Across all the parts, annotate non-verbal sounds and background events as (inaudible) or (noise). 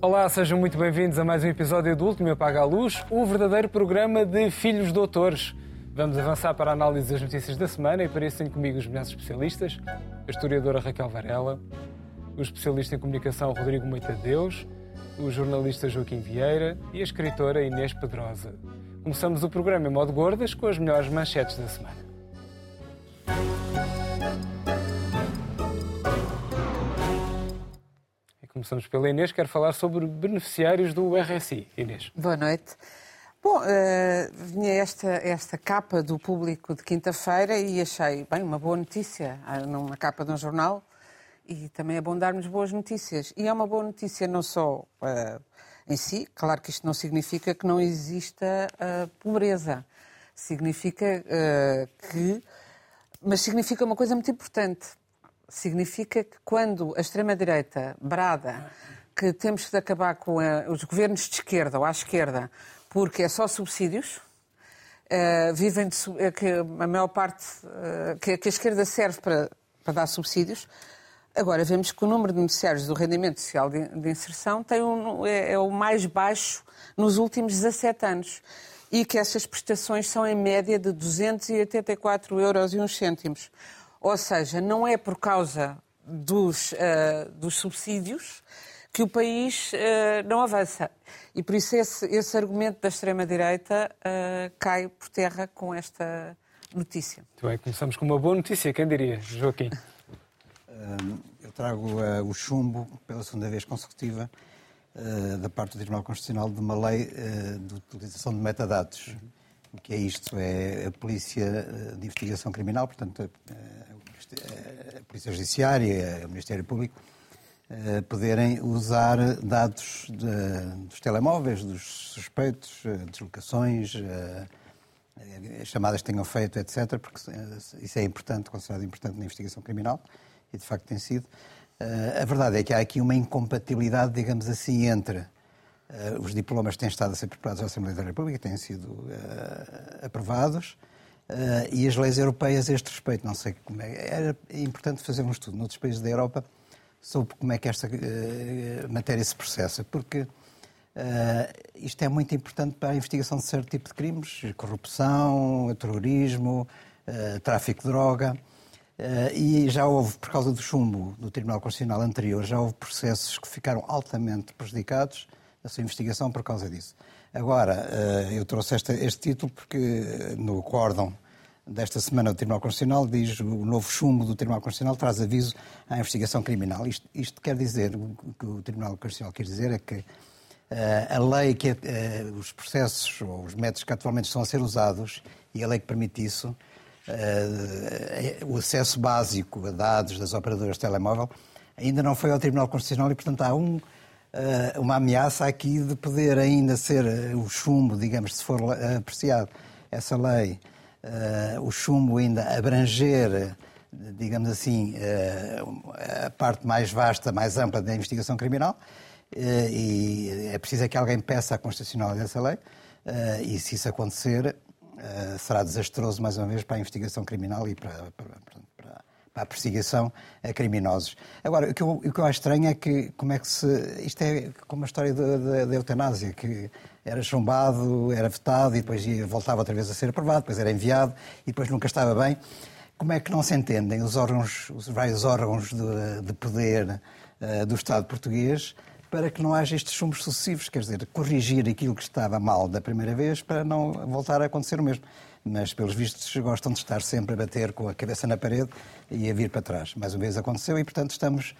Olá, sejam muito bem-vindos a mais um episódio do Último Apaga a Luz, o verdadeiro programa de Filhos Doutores. Vamos avançar para a análise das notícias da semana e tenho comigo os melhores especialistas, a historiadora Raquel Varela, o especialista em comunicação Rodrigo Moitadeus, o jornalista Joaquim Vieira e a escritora Inês Pedrosa. Começamos o programa em modo gordas com as melhores manchetes da semana. Começamos pela Inês, quero falar sobre beneficiários do RSI. Inês. Boa noite. Bom, uh, vinha esta, esta capa do público de quinta-feira e achei, bem, uma boa notícia, numa capa de um jornal, e também é bom darmos boas notícias. E é uma boa notícia não só uh, em si, claro que isto não significa que não exista uh, pobreza. Significa que. Mas significa uma coisa muito importante. Significa que quando a extrema-direita brada que temos de acabar com os governos de esquerda ou à esquerda porque é só subsídios. Uh, vivem de, uh, que a maior parte uh, que, que, a esquerda serve para, para, dar subsídios. Agora vemos que o número de beneficiários do rendimento social de, de inserção tem um, é, é, o mais baixo nos últimos 17 anos e que essas prestações são em média de 284 euros e uns cêntimos. Ou seja, não é por causa dos, dos subsídios que o país uh, não avança. E por isso esse, esse argumento da extrema-direita uh, cai por terra com esta notícia. Muito bem, começamos com uma boa notícia, quem diria, Joaquim? eu trago uh, o chumbo, pela segunda vez consecutiva, da parte do Tribunal Constitucional, de uma lei de utilização de metadados. O que é isto? É a Polícia de Investigação Criminal, portanto, a, a Polícia Judiciária, o Ministério Público, eh, poderem usar dados de, dos telemóveis, dos suspeitos, eh, deslocações, eh, chamadas que tenham feito, etc., porque isso é importante, considerado importante na investigação criminal, e de facto tem sido. A verdade é que há aqui uma incompatibilidade, digamos assim, entre os diplomas têm estado a ser preparados à Assembleia da República, têm sido aprovados, e as leis europeias a este respeito. Não sei como é. Era importante fazer um estudo noutros países da Europa sobre como é que esta uh, matéria se processa, porque uh, isto é muito importante para a investigação de certo tipo de crimes, corrupção, terrorismo, uh, tráfico de droga. e já houve, por causa do chumbo do Tribunal Constitucional anterior, já houve processos que ficaram altamente prejudicados na sua investigação por causa disso. Agora, eu trouxe este, este título porque no acórdão desta semana do Tribunal Constitucional diz o novo chumbo do Tribunal Constitucional traz aviso à investigação criminal. Isto, isto quer dizer, o que o Tribunal Constitucional quer dizer é que uh, a lei que os processos ou os métodos que atualmente estão a ser usados e a lei que permite isso, o acesso básico a dados das operadoras de telemóvel ainda não foi ao Tribunal Constitucional e, portanto, há um, uma ameaça aqui de poder ainda ser o chumbo, digamos, se for apreciado essa lei o chumbo ainda abranger, digamos assim, a parte mais vasta, mais ampla da investigação criminal, e é preciso é que alguém peça a constitucionalidade dessa lei, e se isso acontecer, será desastroso, mais uma vez, para a investigação criminal e para, para, para, para a perseguição a criminosos. Agora, o que, eu, o que eu acho estranho é que, como é que se. Isto é como a história da eutanásia, que era chumbado, era vetado e depois voltava outra vez a ser aprovado, depois era enviado e depois nunca estava bem. Como é que não se entendem os órgãos, os vários órgãos de, de poder uh, do Estado português para que não haja estes chumbos sucessivos, quer dizer, corrigir aquilo que estava mal da primeira vez para não voltar a acontecer o mesmo. Mas, pelos vistos, gostam de estar sempre a bater com a cabeça na parede e a vir para trás. Mais uma vez aconteceu e, portanto, estamos,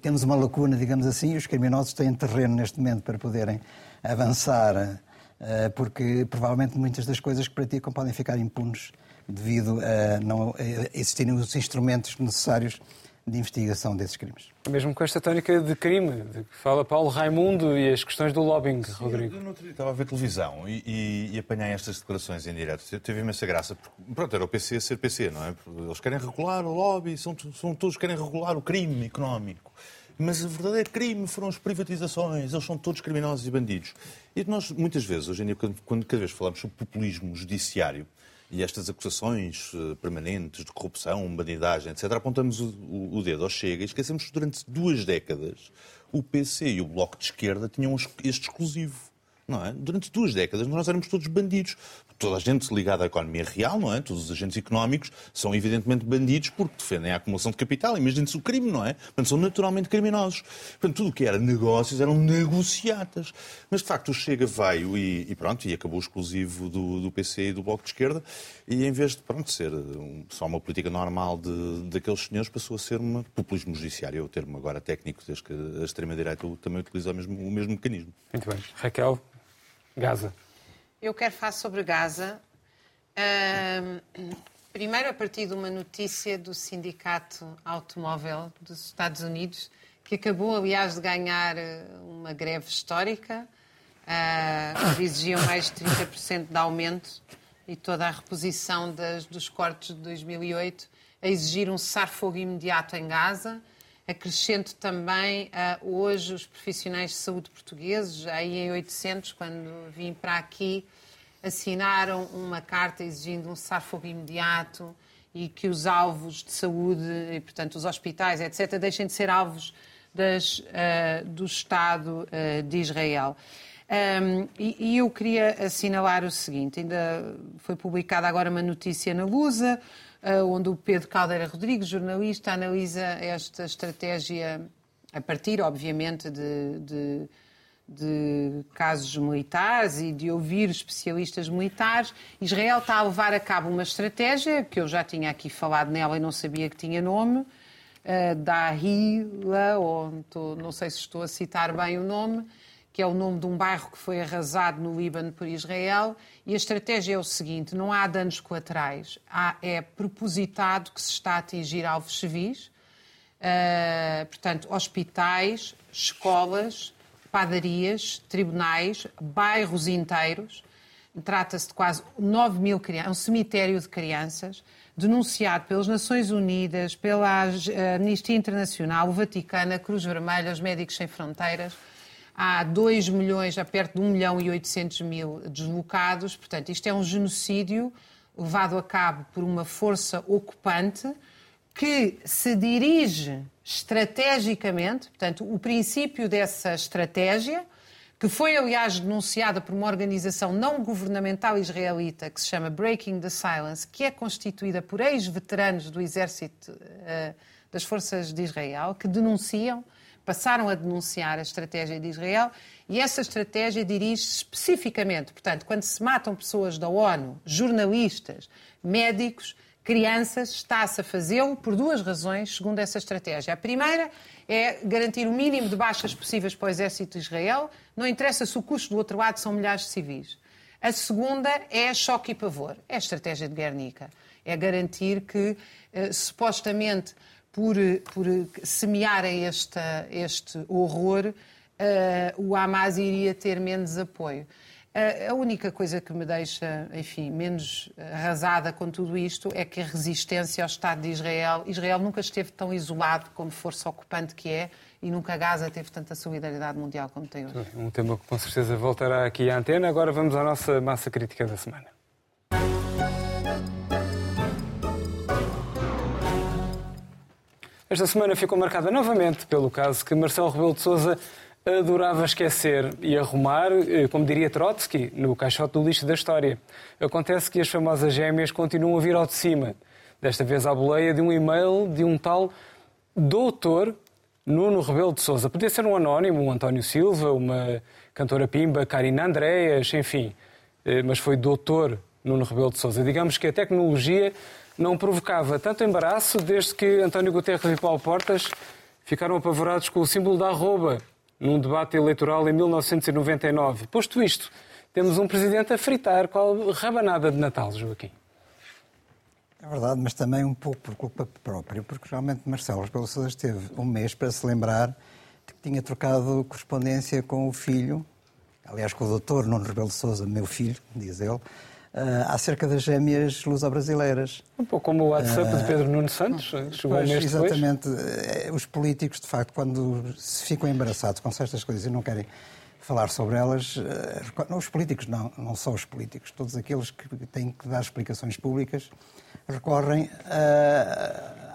temos uma lacuna, digamos assim, e os criminosos têm terreno neste momento para poderem avançar, eh, porque provavelmente muitas das coisas que praticam podem ficar impunes devido a não existirem os instrumentos necessários de investigação desses crimes. Mesmo com esta tónica de crime, de que fala Paulo Raimundo e as questões do lobbying, Sim, Rodrigo. Eu não estava a ver televisão e, e, e apanhei estas declarações em direto. Teve imensa graça. Porque, pronto, era o PC ser PC, não é? Eles querem regular o lobby, são, são todos querem regular o crime económico. Mas o verdadeiro crime foram as privatizações, eles são todos criminosos e bandidos. E nós, muitas vezes, hoje em dia, quando, quando cada vez falamos sobre populismo judiciário e estas acusações uh, permanentes de corrupção, bandidagem, etc., apontamos o dedo ao Chega e esquecemos que durante duas décadas o PC e o Bloco de Esquerda tinham este exclusivo. Não é? Durante duas décadas nós éramos todos bandidos toda a gente ligada à economia real, não é? Todos os agentes económicos são evidentemente bandidos porque defendem a acumulação de capital. Imaginem-se o crime, não é? Portanto, são naturalmente criminosos. Portanto, tudo o que era negócios eram negociatas. Mas, de facto, o Chega veio e, e pronto, e acabou exclusivo do, do PC e do Bloco de Esquerda e, em vez de, pronto, ser um, só uma política normal de, daqueles senhores, passou a ser um populismo judiciário, é o termo agora técnico, desde que a extrema-direita também utiliza o mesmo, o mesmo mecanismo. Muito bem. Raquel, Gaza. Eu quero falar sobre Gaza. Uh, primeiro, a partir de uma notícia do Sindicato Automóvel dos Estados Unidos, que acabou, aliás, de ganhar eh, uma greve histórica. Uh, exigiam mais de 30% de aumento e toda a reposição das, dos cortes de 2008, a exigir um cessar-fogo imediato em Gaza. Acrescento também, uh, hoje, os profissionais de saúde portugueses, aí em 800, quando vim para aqui, assinaram uma carta exigindo um cessar-fogo imediato e que os alvos de saúde, e, portanto, os hospitais, etc., deixem de ser alvos das, uh, do Estado uh, de Israel. Um, e, e, eu queria assinalar o seguinte: ainda foi publicada agora uma notícia na Lusa onde o Pedro Caldeira Rodrigues, jornalista, analisa esta estratégia a partir, obviamente, de, de, de, casos militares e de ouvir especialistas militares. Israel está a levar a cabo uma estratégia, que eu já tinha aqui falado nela e não sabia que tinha nome, uh, da Hila, ou não sei se estou a citar bem o nome, que é o nome de um bairro que foi arrasado no Líbano por Israel. E a estratégia é o seguinte: não há danos colaterais, há, é propositado que se está a atingir alvos civis, uh, portanto, hospitais, escolas, padarias, tribunais, bairros inteiros. Trata-se de quase 9 mil crianças, um cemitério de crianças, denunciado pelas Nações Unidas, pela Amnistia Internacional, o Vaticano, a Cruz Vermelha, os Médicos Sem Fronteiras há 2 milhões, há perto de 1 milhão e 800 mil deslocados. Portanto, isto é um genocídio levado a cabo por uma força ocupante que se dirige estrategicamente, portanto, o princípio dessa estratégia, que foi, aliás, denunciada por uma organização não governamental israelita que se chama Breaking the Silence, que é constituída por ex-veteranos do exército uh, das forças de Israel, que denunciam passaram a denunciar a estratégia de Israel e essa estratégia dirige-se especificamente, portanto, quando se matam pessoas da ONU, jornalistas, médicos, crianças, está-se a fazê-lo por duas razões, segundo essa estratégia. A primeira é garantir o mínimo de baixas possíveis para o exército de Israel, não interessa se o custo do outro lado são milhares de civis. A segunda é choque e pavor, é a estratégia de Guernica. É garantir que, eh, supostamente, por, por semearem este horror, uh, o Hamas iria ter menos apoio. Uh, a única coisa que me deixa, enfim, menos arrasada com tudo isto é que a resistência ao Estado de Israel, Israel nunca esteve tão isolado como força ocupante que é e nunca Gaza teve tanta solidariedade mundial como tem hoje. Um tema que com certeza voltará aqui à antena. Agora vamos à nossa massa crítica da semana. Esta semana ficou marcada novamente pelo caso que Marcelo Rebelo de Sousa adorava esquecer e arrumar, eh, como diria Trotsky, no caixote do lixo da história. Acontece que as famosas gêmeas continuam a vir ao de cima. Desta vez à boleia de um e-mail de um tal doutor Nuno Rebelo de Sousa. Podia ser um anónimo, um António Silva, uma cantora pimba, Karina Andreas, enfim. Eh, mas foi doutor Nuno Rebelo de Sousa. Digamos que a tecnologia não provocava tanto embaraço desde que António Guterres e Paulo Portas ficaram apavorados com o símbolo da arroba num debate eleitoral em 1999. Posto isto, temos um presidente a fritar qual rabanada de Natal, Joaquim. É verdade, mas também um pouco por culpa própria, porque realmente Marcelo Rebelo Sousa teve um mês para se lembrar de que tinha trocado correspondência com o filho, aliás com o doutor Nuno Rebelo Sousa, meu filho, diz ele, acerca das gêmeas luso-brasileiras. Um pouco como o WhatsApp de Pedro Nuno Santos, eh, chegou pois, Exatamente. Os políticos, de facto, quando se ficam embaraçados com certas coisas e não querem falar sobre elas, os políticos não, não só os políticos, todos aqueles que têm que dar explicações públicas recorrem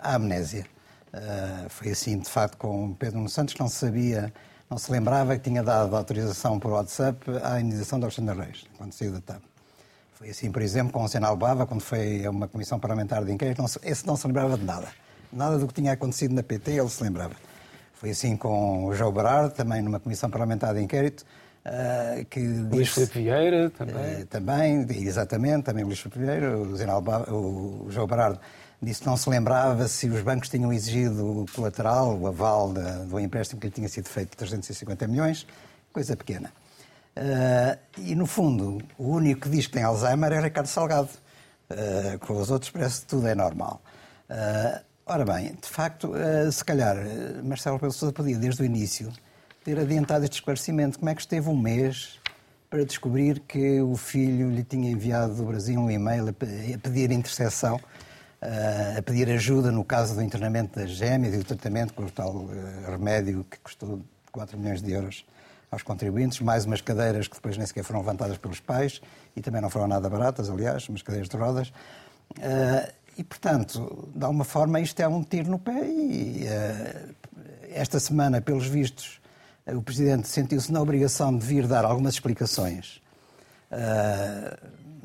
à amnésia. Uh, foi assim, de facto, com Pedro Nuno Santos, que não sabia, não se lembrava que tinha dado autorização por WhatsApp à indenização de Alexandre Reis, quando saiu da TAP. Foi assim, por exemplo, com o Senal Bava, quando foi a uma comissão parlamentar de inquérito, não se, esse não se lembrava de nada. Nada do que tinha acontecido na PT, ele se lembrava. Foi assim com o João Berardo, também numa comissão parlamentar de inquérito, uh, que Luís Filipe Vieira também. Uh, também, exatamente, também o Luís Filipe Vieira, o, Zenal o João Berardo disse que não se lembrava se os bancos tinham exigido o colateral, o aval do empréstimo que lhe tinha sido feito de 350 milhões, coisa pequena. Uh, e, no fundo, o único que diz que tem Alzheimer é Ricardo Salgado. Uh, com os outros parece que tudo é normal. Uh, ora bem, de facto, se calhar Marcelo Rebelo Sousa podia, desde o início, ter adiantado este esclarecimento. Como é que esteve um mês para descobrir que o filho lhe tinha enviado do Brasil um e-mail a pedir intercessão a pedir ajuda no caso do internamento das gêmeas e do tratamento com o tal remédio que custou 4 milhões de euros aos contribuintes, mais umas cadeiras que depois nem sequer foram levantadas pelos pais e também não foram nada baratas, aliás, umas cadeiras de rodas. Eh, e, portanto, de alguma forma, isto é um tiro no pé e eh, esta semana, pelos vistos, o Presidente sentiu-se na obrigação de vir dar algumas explicações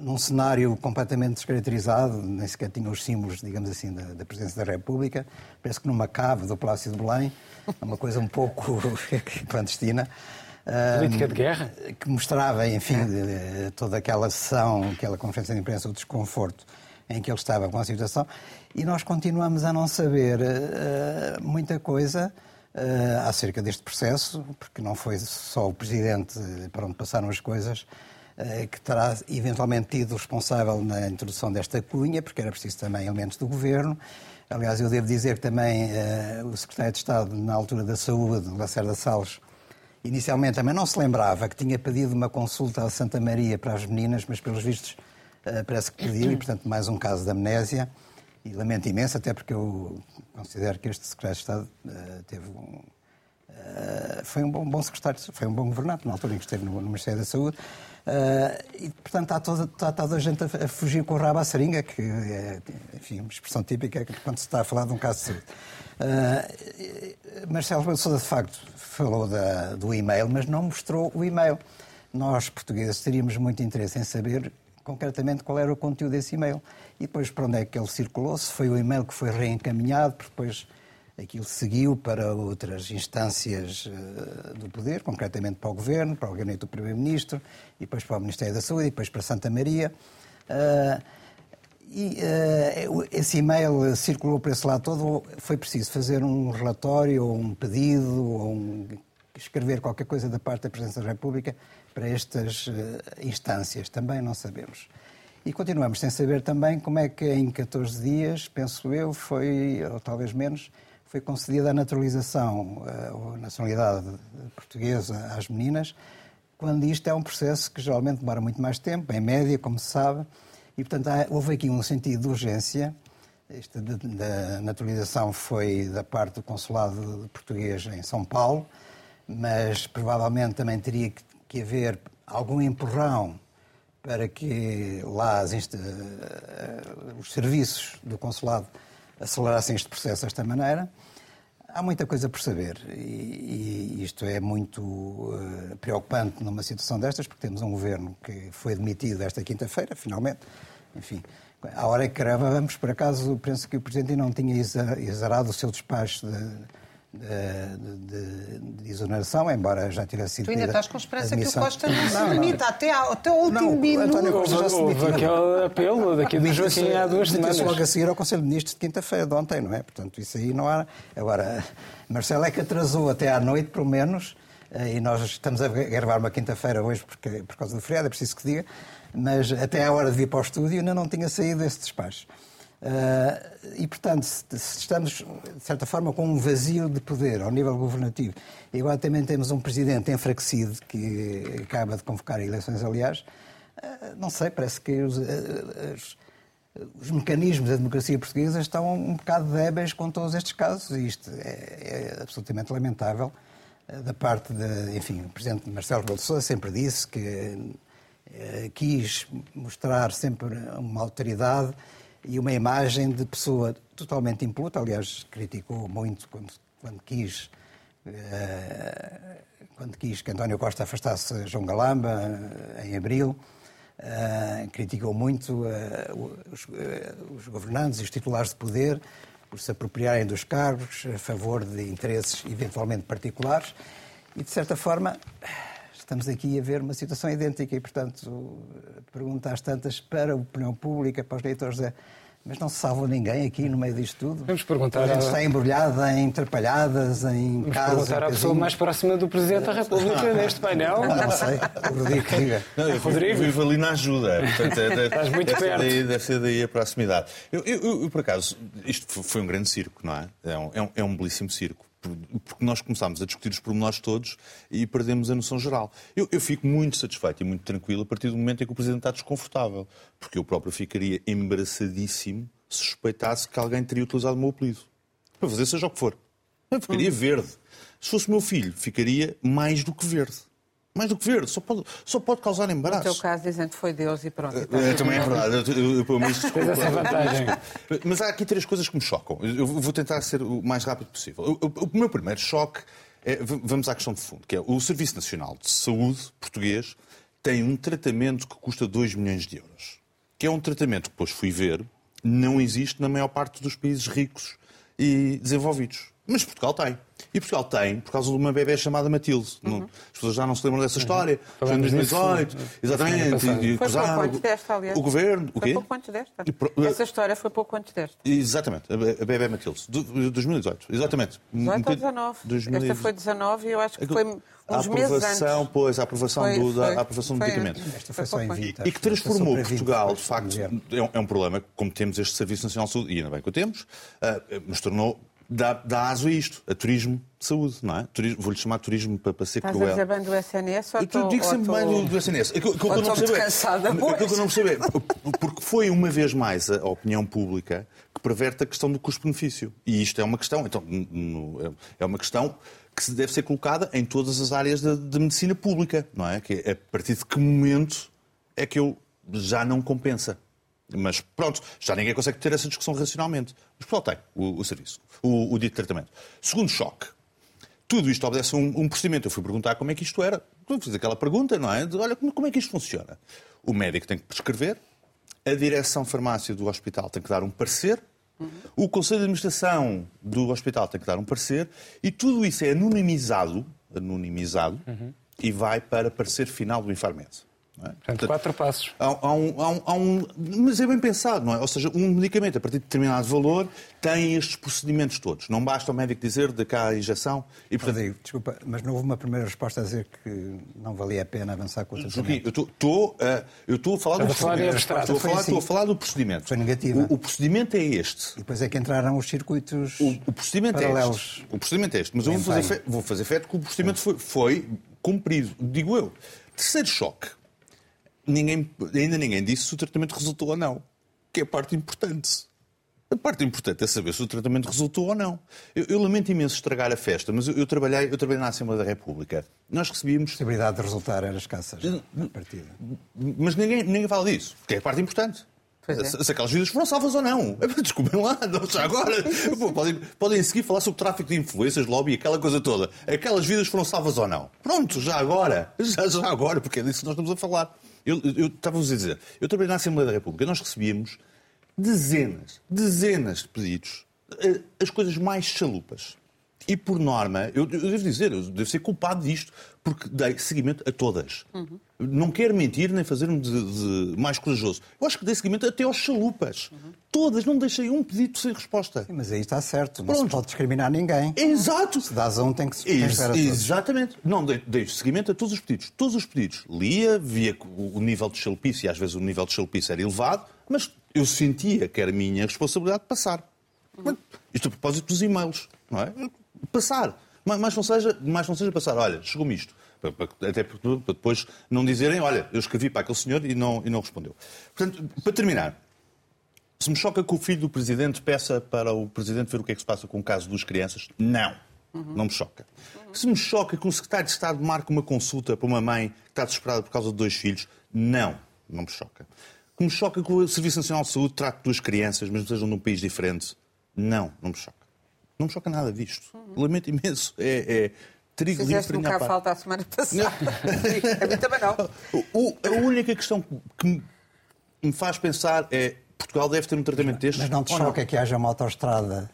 num cenário completamente descaracterizado, nem sequer tinha os símbolos, digamos assim, da, da da República, parece que numa cave do Palácio de Belém, uma coisa um pouco (laughs) clandestina. Política de guerra? Que mostrava, enfim, toda aquela sessão, aquela conferência de imprensa, o desconforto em que ele estava com a situação. E nós continuamos a não saber uh, muita coisa uh, acerca deste processo, porque não foi só o Presidente para onde passaram as coisas, que terá eventualmente tido responsável na introdução desta cunha, porque era preciso também elementos do governo. Aliás, eu devo dizer que também uh, o secretário de Estado, na altura da Saúde, Lacerda Salles, inicialmente também não se lembrava que tinha pedido uma consulta à Santa Maria para as meninas, mas pelos vistos uh, parece que pediu, e portanto mais um caso de amnésia. E lamento imenso, até porque eu considero que este secretário de Estado uh, teve um, foi um bom, secretário, foi um bom governante na altura em que esteve no Ministério da Saúde. Uh, e, portanto, está toda, toda a gente a, fugir com o rabo à seringa, que é, enfim, uma expressão típica quando se está a falar de um caso de saúde. Uh, Marcelo Sousa, de facto, falou da, do e-mail, mas não mostrou o e-mail. Nós, portugueses, teríamos muito interesse em saber concretamente qual era o conteúdo desse e-mail. E depois para onde é que ele circulou, se foi o e-mail que foi reencaminhado, porque depois aquilo seguiu para outras instâncias uh, do poder, concretamente para o Governo, para o Gabinete do Primeiro-Ministro, e depois para o Ministério da Saúde, e depois para Santa Maria. Uh, e uh, esse e-mail circulou por esse lado todo. Foi preciso fazer um relatório, ou um pedido, ou um, escrever qualquer coisa da parte da Presidência da República para estas instâncias. Também não sabemos. E continuamos sem saber também como é que em 14 dias, penso eu, foi, ou talvez menos, foi concedida a naturalização eh, ou nacionalidade portuguesa às meninas, quando isto é um processo que geralmente demora muito mais tempo, em média, como se sabe, e portanto houve aqui um sentido de urgência. Esta da naturalização foi da parte do consulado português em São Paulo, mas provavelmente também teria que haver algum empurrão para que lá eh, os serviços do consulado acelerassem este processo desta maneira. Há muita coisa por saber e, e isto é muito uh, preocupante numa situação destas, porque temos um governo que foi demitido esta quinta-feira, finalmente. Enfim, à hora que gravamos, por acaso, penso que o Presidente não tinha exarado o seu despacho de, de, de, de, exoneração, embora já tivesse sido. Tu ainda estás com esperança que o Costa não se demita até, até o último não, minuto. António Costa já se demitiu. Aquele apelo daqui do Joaquim há duas semanas. logo a seguir ao Conselho de Ministros de quinta-feira de ontem, não é? Portanto, isso aí não há. Agora, Marcelo é que atrasou até à noite, pelo menos, eh, e nós estamos a gravar uma quinta-feira hoje porque, por causa do feriado, é preciso que diga, mas até à hora de vir para o estúdio ainda não tinha saído esse despacho. Uh, e, portanto, se, se estamos, de certa forma, com um vazio de poder ao nível governativo, e agora também temos um presidente enfraquecido que acaba de convocar eleições, aliás, uh, não sei, parece que os, uh, os, os, mecanismos da democracia portuguesa estão um bocado débeis com todos estes casos, e isto é, é absolutamente lamentável da parte de, enfim, o presidente Marcelo Rebelo sempre disse que quis mostrar sempre uma autoridade e uma imagem de pessoa totalmente impoluta. Aliás, criticou muito quando, quando quis. Uh, quando quis que António Costa afastasse João Galamba, uh, em abril, uh, criticou muito os, os, governantes e os titulares de poder por se apropriarem dos cargos a favor de interesses eventualmente particulares e, de certa forma, estamos aqui a ver uma situação idêntica e, portanto, pergunta às tantas para a opinião pública, para os leitores, é mas não se salva ninguém aqui no meio disto tudo? Vamos perguntar. A gente está embrulhada em atrapalhadas, em Vamos casos. perguntar à pessoa mais próxima do Presidente da República neste painel. Não sei, o Rodrigo diga. Não, eu Rodrigo? vivo ali na ajuda. Portanto, é, é, Estás muito deve ser perto. Daí, deve ser daí a proximidade. Eu, eu, eu, por acaso, isto foi um grande circo, não é? É um, é um, é um belíssimo circo porque nós começámos a discutir os pormenores todos e perdemos a noção geral. Eu, eu, fico muito satisfeito e muito tranquilo a partir do momento em que o Presidente está desconfortável, porque eu próprio ficaria embaraçadíssimo se suspeitasse que alguém teria utilizado o meu apelido. Para fazer seja o que for. Eu ficaria verde. Se fosse meu filho, ficaria mais do que verde. Mais do que verde, só pode, só pode causar embaraço. No teu caso, dizem que foi Deus e pronto. e É, também é verdade. Eu, pelo menos, (laughs) Tens essa vantagem. Mas há aqui três coisas que me chocam. Eu vou tentar ser o mais rápido possível. O, o- o meu primeiro choque é, vamos à questão de fundo, que é o Serviço Nacional de Saúde português tem um tratamento que custa 2 milhões de euros. Que é um tratamento que depois fui ver, não existe na maior parte dos países ricos e desenvolvidos. Mas Portugal tem. E Portugal tem por causa de uma bebé chamada Matilde. Não- as pessoas já não se lembram dessa história. Foi em Falamos disso, 2018. eh, Exatamente. E- e Foi pouco antes desta, aliás. O governo. O Foi quê? pouco antes desta. E pro- Essa história foi pouco antes desta. Exatamente, a Be- a Bebé Matilde, do- de 2018. Exatamente. 18 ou 19. 2018. Esta foi 19 e eu acho que foi a uns meses antes. aprovação, pois, a aprovação, Foi- do, da- foi- a aprovação do foi medicamento. antes. Esta foi Foi só em pouco 20. E que transformou Passou para 20, Portugal, de facto, é um, é um problema, como temos este Serviço Nacional de Saúde, e ainda bem que o temos, ah, mas tornou, dá, dá aso a isto, a turismo de saúde, não é? Vou-lhe chamar turismo para, para ser Estás a cruel. dizer bem do SNS ou Eu digo sempre bem do, do SNS. Aquilo, aquilo que eu não percebo é- cansada, aquilo que eu pois. (laughs) não percebo é porque foi uma vez mais a opinião pública que perverte a questão do custo-benefício. E isto é uma questão, então, no- é uma questão que deve ser colocada em todas as áreas da medicina pública, não é? Que é a partir de que momento é que eu já não compensa. Mas pronto, já ninguém consegue ter essa discussão racionalmente. Mas Portugal tem o, o serviço, o, o dito tratamento. Segundo choque, tudo isto obedece a um, um procedimento. Eu fui perguntar como é que isto era. Eu fiz aquela pergunta, não é? De, olha, como, como é que isto funciona? O médico tem que prescrever, a direção farmácia do hospital tem que dar um parecer, o conselho de administração do hospital tem que dar um parecer, e tudo isso é anonimizado, anonimizado e vai para parecer final do Infarmed. É? Portanto, quatro passos. Há, há um, há um- há um- mas é bem pensado, não é? Ou seja, um medicamento a partir de determinado valor tem estes procedimentos todos. Não basta o médico dizer de cá a injeção e, portanto, Rodrigo, desculpa, mas não houve uma primeira resposta a dizer que não valia a pena avançar com o tratamento. eu estou- estou a- eu estou a falar do procedimento. Estou a falar, assim. a falar do procedimento. Foi negativa. O, o procedimento é este. E depois é que entraram os circuitos O, o procedimento é paralelos. este. O procedimento é este. Mas eu vou fazer, fe, vou fazer que o procedimento foi, foi cumprido. Digo eu. Terceiro choque. Ninguém, ainda ninguém disse se o tratamento resultou ou não. Que é a parte importante. A parte importante é saber se o tratamento resultou ou não. Eu, eu lamento imenso estragar a festa, mas eu, eu trabalhei, eu trabalhei na Assembleia da República. Nós recebíamos A possibilidade de resultar era escassa já, à partida. mas ninguém, ninguém fala disso, que é a parte importante. É. Se, se aquelas vidas foram salvas ou não. (laughs) Desculpem lá, não, já agora. Pô, Podem, podem seguir falar sobre tráfico de influências, lobby, aquela coisa toda. Aquelas vidas foram salvas ou não. Pronto, já agora. Já, já agora, porque é disso que nós estamos a falar. Eu estava-vos a dizer, eu trabalhei na Assembleia da República, nós recebíamos dezenas, dezenas de pedidos, eh, as coisas mais chalupas. E por norma, eu, eu devo dizer, eu devo ser culpado disto, porque dei seguimento a todas. Não quero mentir nem fazer-me de, de mais corajoso. Eu acho que dei seguimento até aos chalupas. Todas, não deixei um pedido sem resposta. Sim, mas aí está certo, não se Pronto. pode discriminar ninguém. Exato! Se dás a um, tem que se Ex- a todos. exatamente. Não, dei, dei seguimento a todos os pedidos. Todos os pedidos. Lia, via o, o nível de chalupice, e às vezes o nível de chalupice era elevado, mas eu sentia que era minha responsabilidade passar. Mas Isto a propósito dos e-mails, não é? Passar. Mas, mas não, seja, mas não seja passar, olha, chegou-me isto. Até para depois não dizerem, olha, eu escrevi para aquele senhor e não, e não respondeu. Portanto, para terminar, se me choca que o filho do Presidente peça para o Presidente ver o que é que se passa com o caso das crianças, não. Não me choca. Se me choca que um secretário de Estado marque uma consulta para uma mãe que está desesperada por causa de dois filhos, não. Não me choca. Que me choca que o Serviço Nacional de Saúde trate duas crianças, mesmo que sejam num país diferente. Não, não me choca. Não me choca nada disto. Lamento imenso. É, é trigo para cá minha falta a semana passada. (laughs) a mim também não. O- a única questão que me- faz pensar é Portugal deve ter um tratamento destes. Mas não te choca que haja uma autoestrada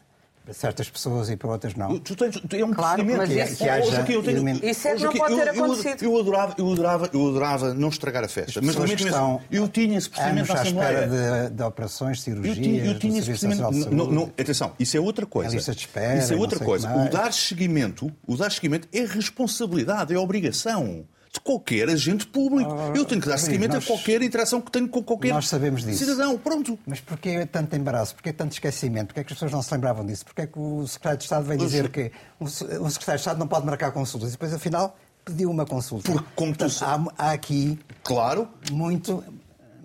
para certas pessoas e para outras não? Tu tens, tu- é um Claro, procedimento. mas Que, isso- que haja Joaquim, eu tenho- elemen- Isso é que não Joaquim, pode ter eu- eu- acontecido. Eu adorava, eu adorava, eu adorava não estragar a festa. As Mas que imenso. estão eu tinha esse procedimento à Assembleia. espera de, de operações, Eu cirurgias, tinha, eu tinha do esse Serviço Nacional procedimento. de Não, Saúde. não, atenção, isso é outra coisa. Lista de espera, isso é outra coisa. o que dar seguimento, o dar seguimento é responsabilidade, é obrigação de qualquer agente público. Oh, eu tenho que dar seguimento nós- a qualquer interação que tenho com qualquer Nós sabemos disso. cidadão. Pronto. Mas porquê tanto embaraço? Porquê tanto esquecimento? Porquê que as pessoas não se lembravam disso? Porquê que o Secretário de Estado veio dizer que um se- Secretário de Estado não pode marcar consultas e depois, afinal, pediu uma consulta? Porque, como Portanto, há, há aqui Claro, muito,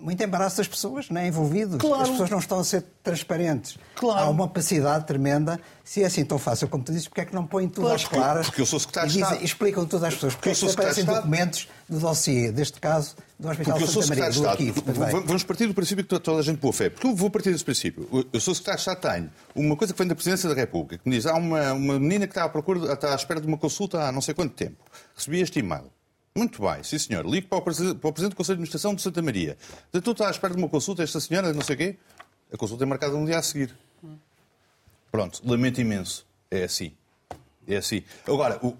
muito embaraço das pessoas né, envolvidas. Claro. As pessoas não estão a ser transparentes. Claro. Há uma opacidade tremenda. Se é assim tão fácil como tu dizes, porque é que não põem tudo Claro, às porque- claras? porque eu sou secretário de Estado. explicam tudo às pessoas. Porque, eu é que sou secretário aparecem de Estado. documentos do dossiê, deste caso, do Hospital Porque eu sou Santa Maria, secretário de do Estado. arquivo. Vamos partir do princípio que toda a gente boa fé. Porque eu vou partir desse princípio. Eu sou secretário de Estado, tenho uma coisa que vem da Presidência da República, que me diz há uma, uma menina que está à procura, está à espera de uma consulta há não sei quanto tempo. Recebi este e-mail. Muito bem, sim senhor. Ligo para o, Presidente, do Conselho de Administração de Santa Maria. Tu está à espera de uma consulta, esta senhora, não sei o quê. A consulta é marcada um dia a seguir. Pronto, lamento imenso. É assim. É assim. Agora, o, o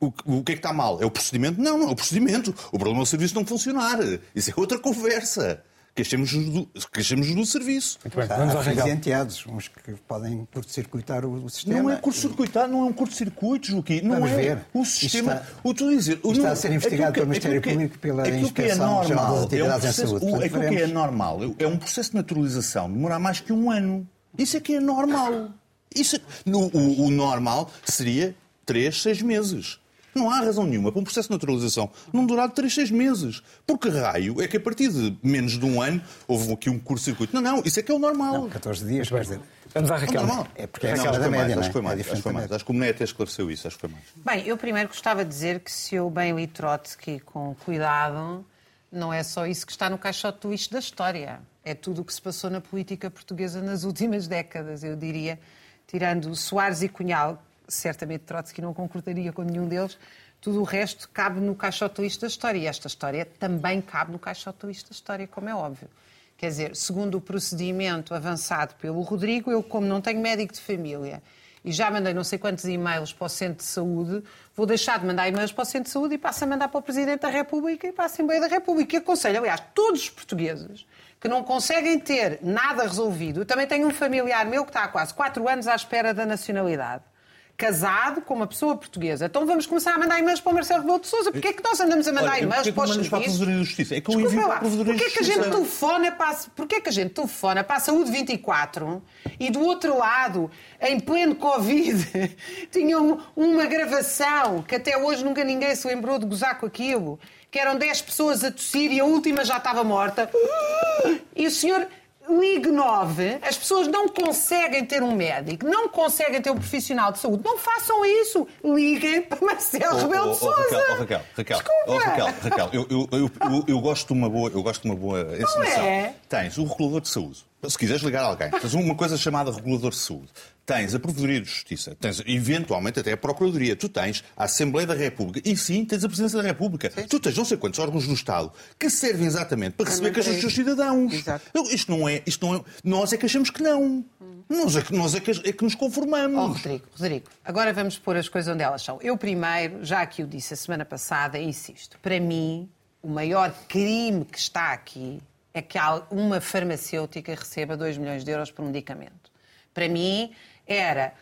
o, o que é que está mal? É o procedimento? Não, não é o procedimento. O problema é o serviço não funcionar. Isso é outra conversa. Queixemos-nos do, queixemos do serviço. Muito bem, Há, vamos há Raquel. enteados, uns que podem curto-circuitar o, o sistema. Não é curto-circuitar, não é um curto-circuito, Joaquim. Não Vamos é ver. o sistema. está- o tu dizer, o está não- a ser investigado pelo Ministério Público, pela que é Inspeção Geral das normal, é um Atividades em processo- Saúde. Portanto, Aquilo que é normal é um processo de naturalização, demora mais que um ano. Isso é que é normal. Isso, no- o, o normal seria três, seis meses. Não há razão nenhuma para um processo de naturalização não durar três, seis meses. Porque raio é que a partir de menos de um ano houve aqui um curto-circuito. Não, não, isso é que é o normal. Não, 14 dias, quer dizer. Vamos à É Raquel. normal. É porque é Não, acho da média, mais, não é? Acho que foi É mais. diferente Acho que foi mais. Acho que o Mené até esclareceu isso. Acho que foi mais. Bem, eu primeiro gostava de dizer que se eu bem li Trotsky com cuidado, não é só isso que está no caixote do lixo da história. É tudo o que se passou na política portuguesa nas últimas décadas, eu diria. Tirando Soares e Cunhal, certamente Trotsky não concordaria com nenhum deles, tudo o resto cabe no caixote da história. E esta história também cabe no caixote da história, como é óbvio. Quer dizer, segundo o procedimento avançado pelo Rodrigo, eu, como não tenho médico de família e já mandei não sei quantos e-mails para o Centro de Saúde, vou deixar de mandar e-mails para o Centro de Saúde e passo a mandar para o Presidente da República e para a Assembleia da República. E aconselho, aliás, todos os portugueses que não conseguem ter nada resolvido. Eu também tenho um familiar meu que está há quase quatro anos à espera da nacionalidade. Casado com uma pessoa portuguesa. Então vamos começar a mandar e-mails para o Marcelo Rebelo de Sousa. Porquê é que nós andamos a mandar Olha, e-mails para os mandas para a serviços? Provedoria de Justiça? É que eu envio para a Provedoria de porquê que a gente Justiça. telefona para, porquê que a gente telefona para a Saúde 24 e do outro lado, em pleno Covid, (laughs) tinham uma gravação que até hoje nunca ninguém se lembrou de gozar com aquilo, que eram 10 pessoas a tossir e a última já estava morta. E o senhor ligue 9, as pessoas não conseguem ter um médico, não conseguem ter um profissional de saúde. Não façam isso. Liguem para Marcelo Rebelo de Oh, oh, oh, Sousa. Raquel, oh, Raquel, Raquel, oh, Raquel, Raquel, eu, eu, eu, eu- eu gosto de uma boa, eu gosto de uma boa encenação. é? Tens o regulador de saúde. Se quiseres ligar a alguém, tens uma coisa chamada regulador de saúde. Tens a Provedoria de Justiça, tens eventualmente até a Procuradoria, tu tens a Assembleia da República e sim, tens a Presidência da República. Tu tens não sei quantos órgãos do Estado que servem exatamente para receber queixas dos seus cidadãos. Exato. Isto não é, isto não é, nós é que achamos que não. Nós é que, nós é que, é que nos conformamos. Oh, Rodrigo, Rodrigo, agora vamos pôr as coisas onde elas são. Eu primeiro, já aqui o disse a semana passada, insisto, para mim, o maior crime que está aqui é que uma farmacêutica receba 2 milhões de euros por um medicamento. Para mim, era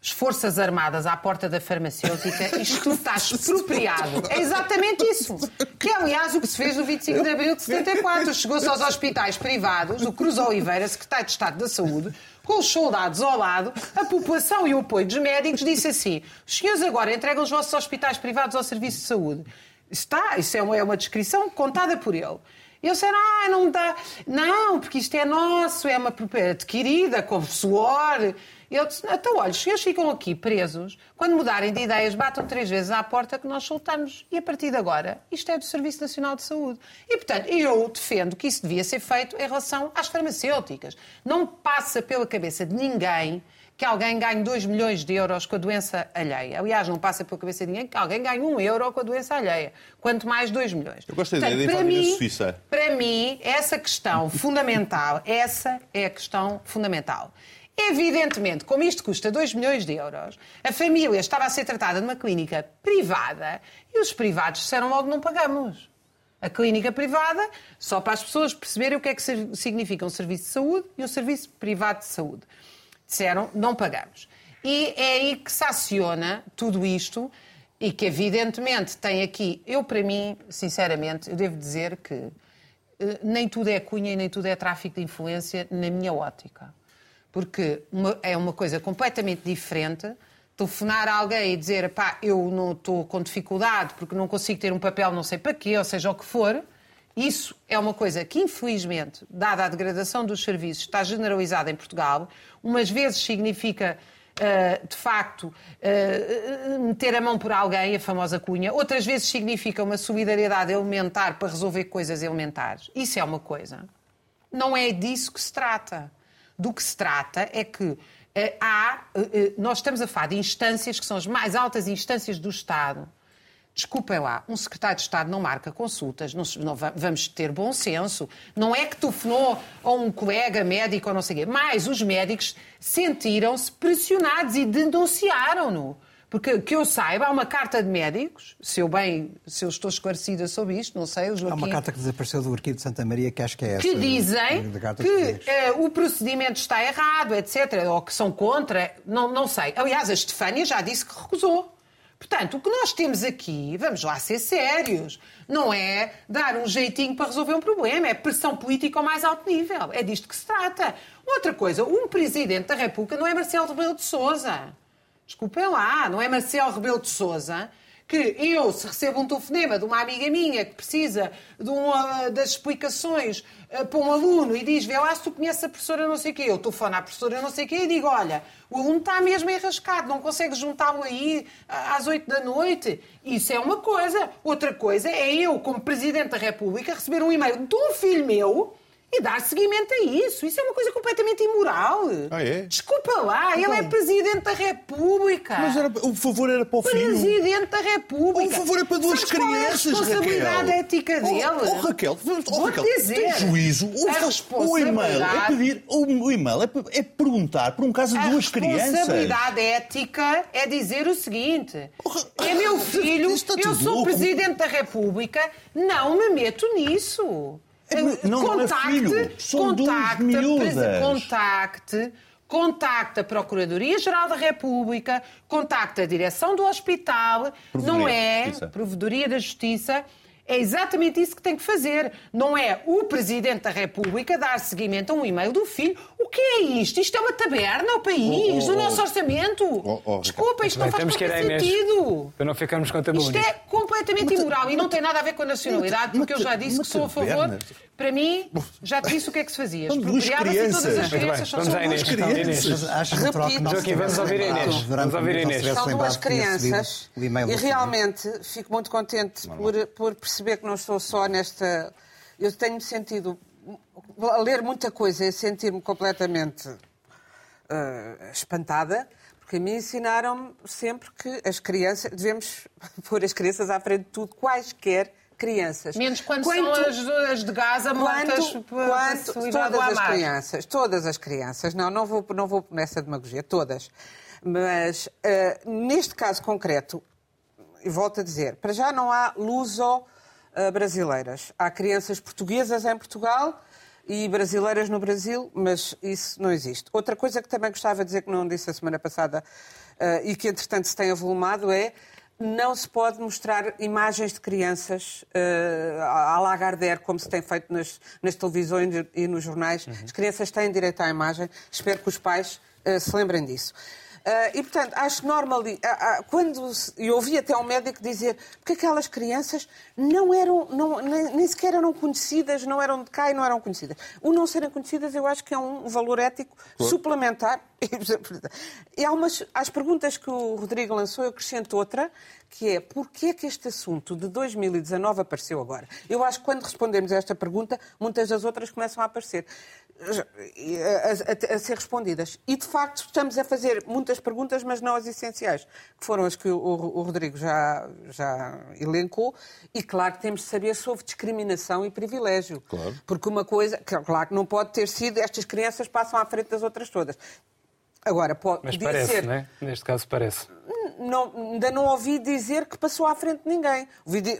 as Forças Armadas à porta da farmacêutica e isto está (laughs) expropriado. É exatamente isso. Que é, aliás, o que se fez no 25 de abril de 74. Chegou-se aos hospitais privados, o Cruz Oliveira, secretário de Estado da Saúde, com os soldados ao lado, a população e o apoio dos médicos, disse assim: os senhores agora entregam os vossos hospitais privados ao Serviço de Saúde. Está, isso é uma, é uma descrição contada por ele. Eu disseram, ah, não me dá. Não, porque isto é nosso, é uma propriedade adquirida com suor. Eu disse, então, olha, os senhores ficam aqui presos, quando mudarem de ideias, batam três vezes à porta que nós soltamos. E a partir de agora, isto é do Serviço Nacional de Saúde. E, portanto, eu defendo que isso devia ser feito em relação às farmacêuticas. Não passa pela cabeça de ninguém que alguém ganhe 2 milhões de euros com a doença alheia. Aliás, não passa pela cabeça de ninguém que alguém ganhe 1 um euro com a doença alheia. Quanto mais 2 milhões. Eu gosto da ideia da enfermaria suíça. Para mim, essa questão fundamental, (laughs) essa é a questão fundamental. Evidentemente, como isto custa 2 milhões de euros, a família estava a ser tratada numa clínica privada e os privados disseram logo não pagamos. A clínica privada, só para as pessoas perceberem o que é que significa um serviço de saúde e um serviço privado de saúde disseram não pagamos. E é aí que se aciona tudo isto e que evidentemente tem aqui, eu para mim, sinceramente, eu devo dizer que eh, nem tudo é cunha e nem tudo é tráfico de influência na minha ótica. Porque é uma coisa completamente diferente telefonar a alguém e dizer pá, eu não estou com dificuldade porque não consigo ter um papel não sei para quê, ou seja, o que for, isso é uma coisa que, infelizmente, dada a degradação dos serviços, está generalizada em Portugal. Umas vezes significa, uh, de facto, uh, meter a mão por alguém, a famosa cunha. Outras vezes significa uma solidariedade elementar para resolver coisas elementares. Isso é uma coisa. Não é disso que se trata. Do que se trata é que há. nós estamos a falar de instâncias que são as mais altas instâncias do Estado Desculpem lá, um secretário de Estado não marca consultas, não, não, vamos ter bom senso. Não é que telefonou a um colega médico ou não sei o quê. Mas os médicos sentiram-se pressionados e denunciaram-no. Porque que eu saiba, há uma carta de médicos, se eu bem, se eu estou esclarecida sobre isto, não sei, o Joaquim... Há uma carta que desapareceu do arquivo de Santa Maria, que acho que é essa. Que dizem que uh, o procedimento está errado, etc., ou que são contra, não, não sei. Aliás, a Estefânia já disse que recusou. Portanto, o que nós temos aqui, vamos lá ser sérios, não é dar um jeitinho para resolver um problema, é pressão política ao mais alto nível. É disto que se trata. Outra coisa, um presidente da República não é Marcelo Rebelo de Sousa. Desculpem lá, não é Marcelo Rebelo de Sousa que eu, se recebo um telefonema de uma amiga minha que precisa de uma, das explicações uh, para um aluno e diz, vê lá se tu conheces a professora não sei o quê, eu telefono à professora não sei o quê e digo, olha, o aluno está mesmo enrascado, não consegue juntá-lo aí às oito da noite. Isso é uma coisa. Outra coisa é eu, como Presidente da República, receber um e-mail de um filho meu e dar seguimento a isso. Isso é uma coisa completamente imoral. Ah, é? Desculpa lá, ele é Presidente da República. Mas era, o favor era para o filho. Presidente da República. O favor é para duas Sabes crianças, qual é a responsabilidade Raquel? ética dele? Oh, oh, Raquel, oh, Raquel dizer. tem juízo. O, A o e-mail é pedir, o e-mail é, é perguntar por um caso de duas A crianças. responsabilidade ética é dizer o seguinte: Oh, é meu (laughs) filho, eu sou louco. Presidente da República, não me meto nisso. É, não, não é filho, são duas contacte, miúdas. presi- contacte, contacte a Procuradoria-Geral da República, contacte a direção do hospital, Provedoria não é. Provedoria da Justiça. É exatamente isso que tem que fazer. Não é o Presidente da República dar seguimento a um e-mail do filho. O que é isto? Isto é uma taberna ao país, Oh, oh, do oh. nosso orçamento. Oh, oh, Desculpa, isto não faz temos qualquer sentido. para não ficarmos com Isto tabulinhos. é completamente imoral e não tem nada a ver com a nacionalidade, porque eu já disse que sou a favor. Para mim, já te disse o que é que se fazia. Expropriava-se e todas as crianças. São vamos à só Inês. duas Então, crianças. Joaquim, vamos ouvir a Inês. Vamos ouvir a Inês. São duas crianças e realmente fico muito contente por, por perceber que não estou só nesta. Eu tenho sentido a ler muita coisa e sentir-me completamente eh, espantada, porque a mim ensinaram-me sempre que as crianças, devemos (laughs) pôr as crianças à frente de tudo, quaisquer crianças. Menos quando Quanto- são as, as de Gaza mortas Quanto, todas as crianças, todas as crianças, não, não vou, não vou nessa demagogia, todas. Mas eh, neste caso concreto, e volto a dizer, para já não há luso-brasileiras. Há crianças portuguesas em Portugal e brasileiras no Brasil, mas isso não existe. Outra coisa que também gostava de dizer que não disse a semana passada eh, e que entretanto se tem avolumado é não se pode mostrar imagens de crianças uh, à Lagardère, como se tem feito nas, nas televisões e nos jornais. As crianças têm direito à imagem. Espero que os pais uh, se lembrem disso. Uh, e, portanto, acho normal. Uh, uh, quando eu ouvi até um médico dizer que aquelas crianças não eram, não, nem, nem, sequer eram conhecidas, não eram de cá e não eram conhecidas. O não serem conhecidas eu acho que é um valor ético claro. suplementar. (laughs) E há umas, às perguntas que o Rodrigo lançou, eu acrescento outra, que é porquê é que este assunto de 2019 apareceu agora? Eu acho que quando respondemos a esta pergunta, muitas das outras começam a aparecer a, a, a, ser respondidas. E, de facto, estamos a fazer muitas perguntas, mas não as essenciais, que foram as que o, o Rodrigo já, já elencou. E, claro, que temos de saber sobre discriminação e privilégio. Claro. Porque uma coisa, claro que não pode ter sido, estas crianças passam à frente das outras todas. Agora, pode Mas parece, ser... não é? Neste caso parece. Não, ainda não ouvi dizer que passou à frente de ninguém.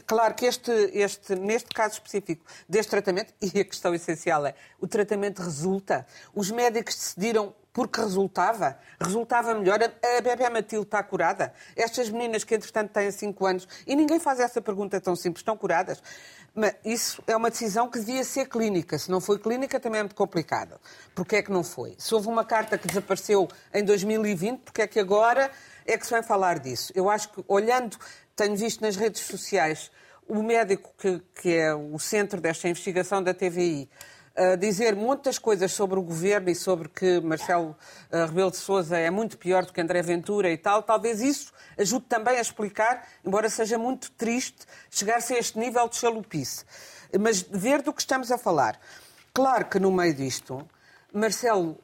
Claro que este, este, neste caso específico deste tratamento, (laughs) e a questão essencial é, o tratamento resulta. Os médicos decidiram porque resultava, resultava melhor. A bebê Matilde está curada. Estas meninas que, entretanto, têm 5 anos, e ninguém faz essa pergunta tão simples, estão curadas. Mas isso é uma decisão que devia ser clínica. Se não foi clínica, também é muito complicado. Porquê é que não foi? Se houve uma carta que desapareceu em 2020, porquê é que agora é que se vai falar disso? Eu acho que, olhando, tenho visto nas redes sociais o médico que, que é o centro desta investigação da TVI dizer muitas coisas sobre o governo e sobre que Marcelo uh, Rebelo de Sousa é muito pior do que André Ventura e tal, talvez isso ajude também a explicar, embora seja muito triste, chegar-se a este nível de chalupice. Mas ver do que estamos a falar. Claro que no meio disto, Marcelo,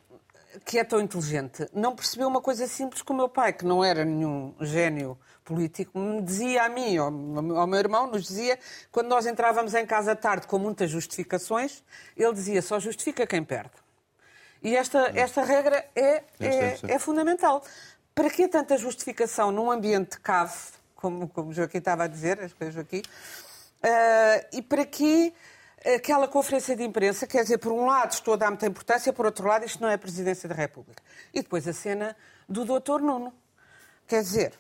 que é tão inteligente, não percebeu uma coisa simples como o meu pai, que não era nenhum gênio político me dizia a mim, ao, ao meu irmão, nos dizia, quando nós entrávamos em casa tarde com muitas justificações, ele dizia só justifica quem perde. E esta, esta regra é, é, é fundamental. Para que tanta justificação num ambiente cave, como, como o Joaquim estava a dizer, as coisas aqui, uh, e para que aquela conferência de imprensa, quer dizer, por um lado estou a dar muita importância, por outro lado isto não é a Presidência da República. E depois a cena do Dr. Nuno. Quer dizer,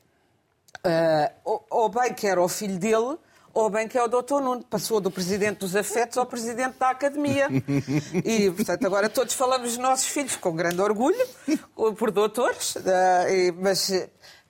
Uh, ou bem que era o filho dele, ou bem que é o doutor Nuno. Passou do presidente dos afetos ao presidente da academia. E, portanto, agora todos falamos dos nossos filhos com grande orgulho, por doutores, uh, e, mas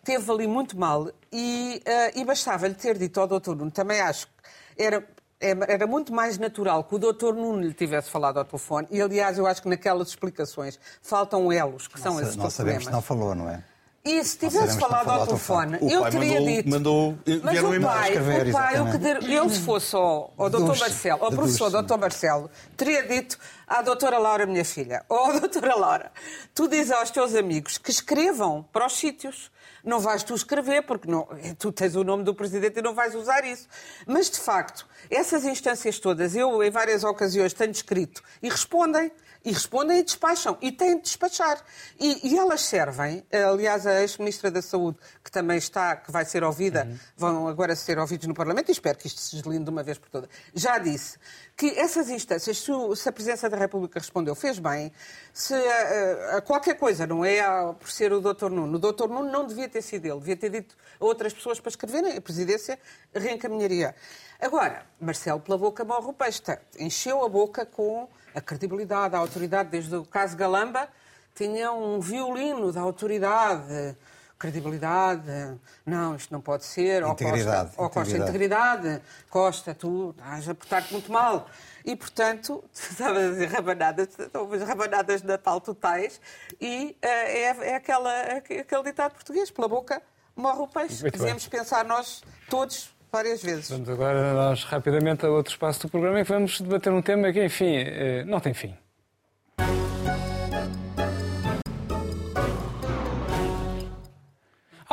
teve ali muito mal. E, uh, e bastava-lhe ter dito ao doutor Nuno, também acho que era era muito mais natural que o doutor Nuno lhe tivesse falado ao telefone. E, aliás, eu acho que naquelas explicações faltam elos, que são esses Nós sabemos que não falou, não é? E se tivesse falado ao telefone, eu teria mandou, dito. Mandou, mas o pai, escrever, o pai eu, que eu se fosse ao, ao doutor Marcelo, ao professor doutor Marcelo, teria dito à doutora Laura, minha filha, ou (laughs) à doutora Laura, tu dizes aos teus amigos que escrevam para os sítios. Não vais tu escrever, porque não, tu tens o nome do presidente e não vais usar isso. Mas, de facto, essas instâncias todas, eu em várias ocasiões tenho escrito e respondem. E respondem e despacham. E têm de despachar. E, e elas servem, aliás, a ex-ministra da Saúde, que também está, que vai ser ouvida, uhum. vão agora ser ouvidos no Parlamento, e espero que isto se deslinde de uma vez por todas, já disse que essas instâncias, se, se a Presidência da República respondeu, fez bem, se a, eh, a, qualquer coisa, não é a, por ser o Dr. Nuno, o Dr. Nuno não devia ter sido ele, devia ter dito a outras pessoas para escreverem, a Presidência reencaminharia. Agora, Marcelo pela boca morre o peixe, encheu a boca com a credibilidade, a autoridade, desde o caso Galamba, tinha um violino da autoridade, credibilidade, não, isto não pode ser, integridade, ou Costa, Costa integridade, Costa, tu estás a portar-te muito mal. E, portanto, estava a dizer rabanadas, houve rabanadas de Natal totais, e uh, é, é aquela, aquele ditado português, pela boca morre o peixe. Devemos pensar nós todos várias vezes. Vamos agora nós rapidamente a outro espaço do programa e vamos debater um tema que, enfim, eh, não tem fim.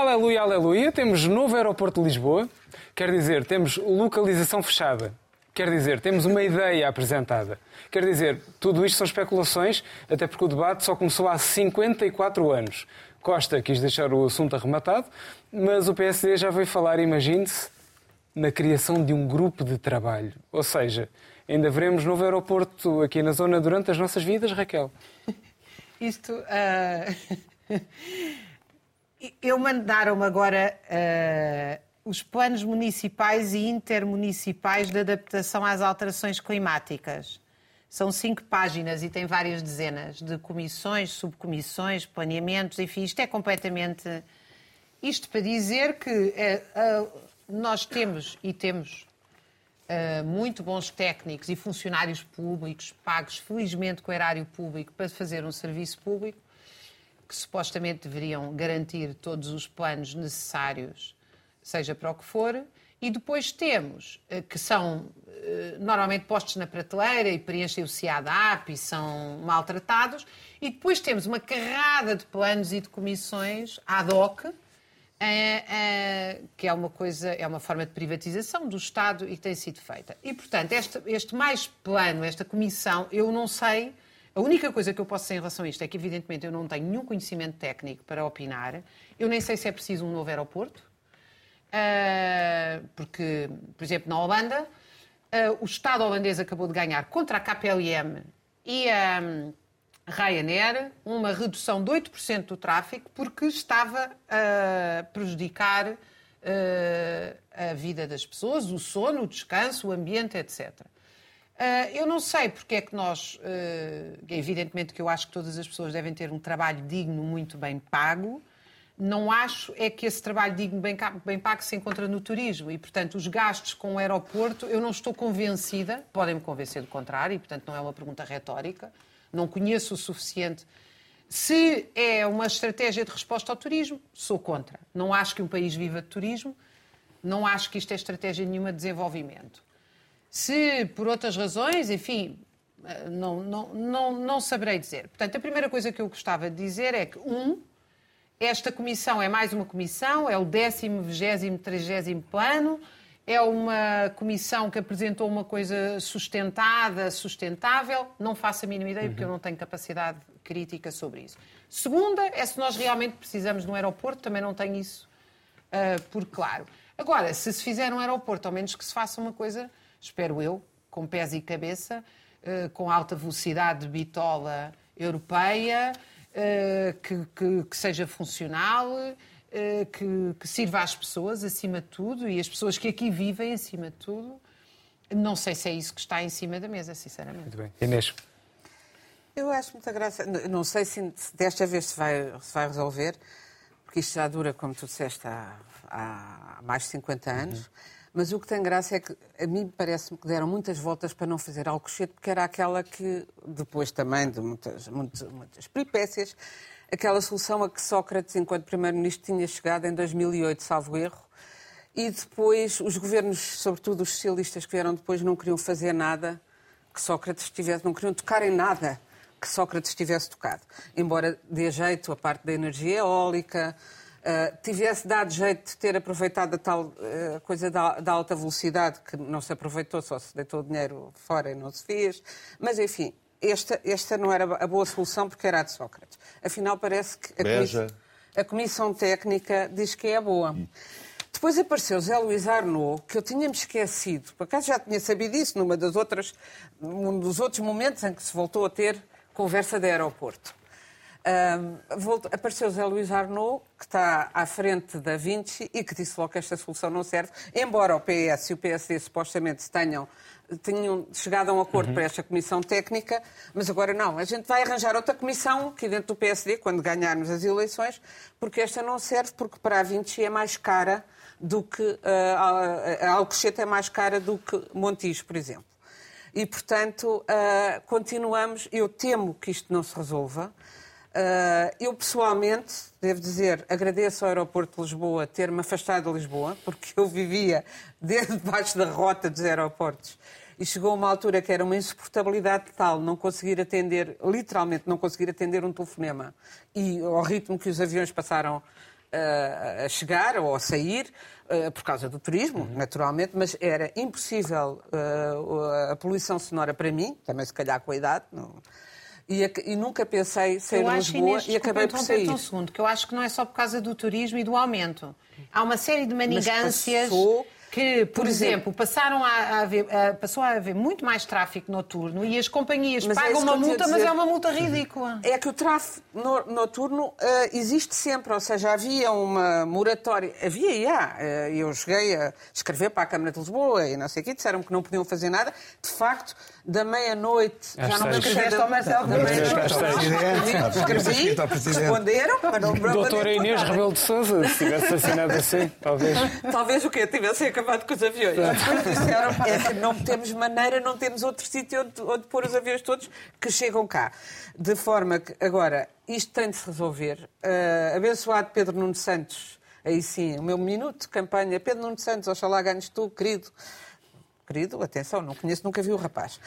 Aleluia, aleluia. Temos novo aeroporto de Lisboa. Quer dizer, temos localização fechada. Quer dizer, temos uma ideia apresentada. Quer dizer, tudo isto são especulações, até porque o debate só começou há 54 anos. Costa quis deixar o assunto arrematado, mas o PSD já veio falar, imagine-se, na criação de um grupo de trabalho. Ou seja, ainda veremos novo aeroporto aqui na zona durante as nossas vidas, Raquel? (laughs) Isto. Uh... Eu mandaram-me agora uh, os planos municipais e intermunicipais de adaptação às alterações climáticas. São cinco páginas e tem várias dezenas de comissões, subcomissões, planeamentos, enfim, isto é completamente. Isto para dizer que eh, eh, nós temos e temos eh, muito bons técnicos e funcionários públicos, pagos felizmente com o erário público para fazer um serviço público, que supostamente deveriam garantir todos os planos necessários, seja para o que for, e depois temos, eh, que são eh, normalmente postos na prateleira e preenchem o CIADAP e são maltratados, e depois temos uma carrada de planos e de comissões ad hoc, é, que é uma coisa, é uma forma de privatização do Estado e que tem sido feita. E, portanto, este, este mais plano, esta comissão, eu não sei. A única coisa que eu posso dizer em relação a isto é que, evidentemente, eu não tenho nenhum conhecimento técnico para opinar. Eu nem sei se é preciso um novo aeroporto. Uh, porque, por exemplo, na Holanda, uh, o Estado holandês acabou de ganhar contra a KPLM e a. Um, Ryanair uma redução de 8% do tráfego porque estava a prejudicar uh, a vida das pessoas, o sono, o descanso, o ambiente, etc. Eh, eu não sei porque é que nós, uh, evidentemente que eu acho que todas as pessoas devem ter um trabalho digno, muito bem pago, não acho é que esse trabalho digno, bem, bem pago, se encontra no turismo. E, portanto, os gastos com o aeroporto, eu não estou convencida, podem-me convencer do contrário, e, portanto, não é uma pergunta retórica, não conheço o suficiente. Se é uma estratégia de resposta ao turismo, sou contra. Não acho que um país viva de turismo, não acho que isto é estratégia nenhuma de desenvolvimento. Se por outras razões, enfim, não, não, não, não saberei dizer. Portanto, a primeira coisa que eu gostava de dizer é que, um, esta comissão é mais uma comissão, é o décimo, vigésimo, trigésimo plano, é uma comissão que apresentou uma coisa sustentada, sustentável. Não faço a mínima ideia, porque eu não tenho capacidade crítica sobre isso. Segunda, é se nós realmente precisamos de um aeroporto, também não tenho isso uh, por claro. Agora, se se fizer um aeroporto, ao menos que se faça uma coisa, espero eu, com pés e cabeça, uh, com alta velocidade de bitola europeia, uh, que, que, que seja funcional eh, que, que sirva às pessoas, acima de tudo, e as pessoas que aqui vivem, acima de tudo. Não sei se é isso que está em cima da mesa, sinceramente. Muito bem. Inês. Eu acho muita graça. Não sei se desta vez se vai, se vai resolver, porque isto já dura, como tu disseste, há, há mais de 50 anos. Uhum. Mas o que tem graça é que a mim parece-me que deram muitas voltas para não fazer Alcochete, porque era aquela que, depois também de muitas, muitas, muitas peripécias, aquela solução a que Sócrates, enquanto Primeiro-Ministro, tinha chegado em 2008, salvo erro, e depois os governos, sobretudo os socialistas que vieram depois, não queriam fazer nada que Sócrates tivesse, não queriam tocar em nada que Sócrates tivesse tocado. Embora dê jeito a parte da energia eólica, uh, tivesse dado jeito de ter aproveitado a tal uh, coisa da, da, alta velocidade, que não se aproveitou, só se deitou o dinheiro fora e não se fez. Mas, enfim, esta, esta não era a boa solução porque era a de Sócrates. Afinal, parece que a, comissão, a comissão técnica diz que é a boa. Depois apareceu Zé Luís Arnaud, que eu tinha-me esquecido, por acaso já tinha sabido isso numa das outras, num dos outros momentos em que se voltou a ter conversa de aeroporto. Um, apareceu Zé Luís Arnaud, que está à frente da Vinci e que disse logo que esta solução não serve, embora o PS e o PSD supostamente tenham tinham chegado a um acordo uhum. para esta comissão técnica, mas agora não. A gente vai arranjar outra comissão aqui dentro do PSD, quando ganharmos as eleições, porque esta não serve, porque para a Vinci é mais cara do que. Uh, a Alcochete é mais cara do que Montijo, por exemplo. E, portanto, uh, continuamos. Eu temo que isto não se resolva. Uh, eu, pessoalmente, devo dizer, agradeço ao Aeroporto de Lisboa ter-me afastado de Lisboa, porque eu vivia debaixo da rota dos aeroportos e chegou a uma altura que era uma insuportabilidade tal não conseguir atender, literalmente não conseguir atender um telefonema e ao ritmo que os aviões passaram uh, a chegar ou a sair, uh, por causa do turismo, uhum. naturalmente, mas era impossível uh, a poluição sonora para mim, também se calhar com a idade, não, e, e, nunca pensei sair de Lisboa Inês, e acabei por sair. um segundo, que eu acho que não é só por causa do turismo e do aumento. Há uma série de manigâncias que, por, exemplo, passaram a, haver, a, passou a haver muito mais tráfico noturno e as companhias Mas é pagam isso uma multa, mas é uma multa ridícula. É que o tráfego no- noturno eh, existe sempre, ou seja, havia uma moratória, havia e há. Eh, eu cheguei a escrever para a Câmara de Lisboa e não sei o quê, disseram que não podiam fazer nada. De facto, da meia-noite, já não me escreveste ao Marcelo, da meia-noite, escrevi, responderam, mas não me Doutora Inês. Rebelo de Sousa, se tivesse assinado assim, talvez. Talvez o quê? Tivessem acabado com os aviões. Depois disseram é que não temos maneira, não temos outro sítio onde, onde pôr os aviões todos que chegam cá. De forma que, agora, isto tem de se resolver. Ah, abençoado Pedro Nuno Santos, aí sim, o meu minuto de campanha. Pedro Nuno Santos, oxalá ganhes tu, querido. Querido, atenção, não conheço, nunca vi o rapaz.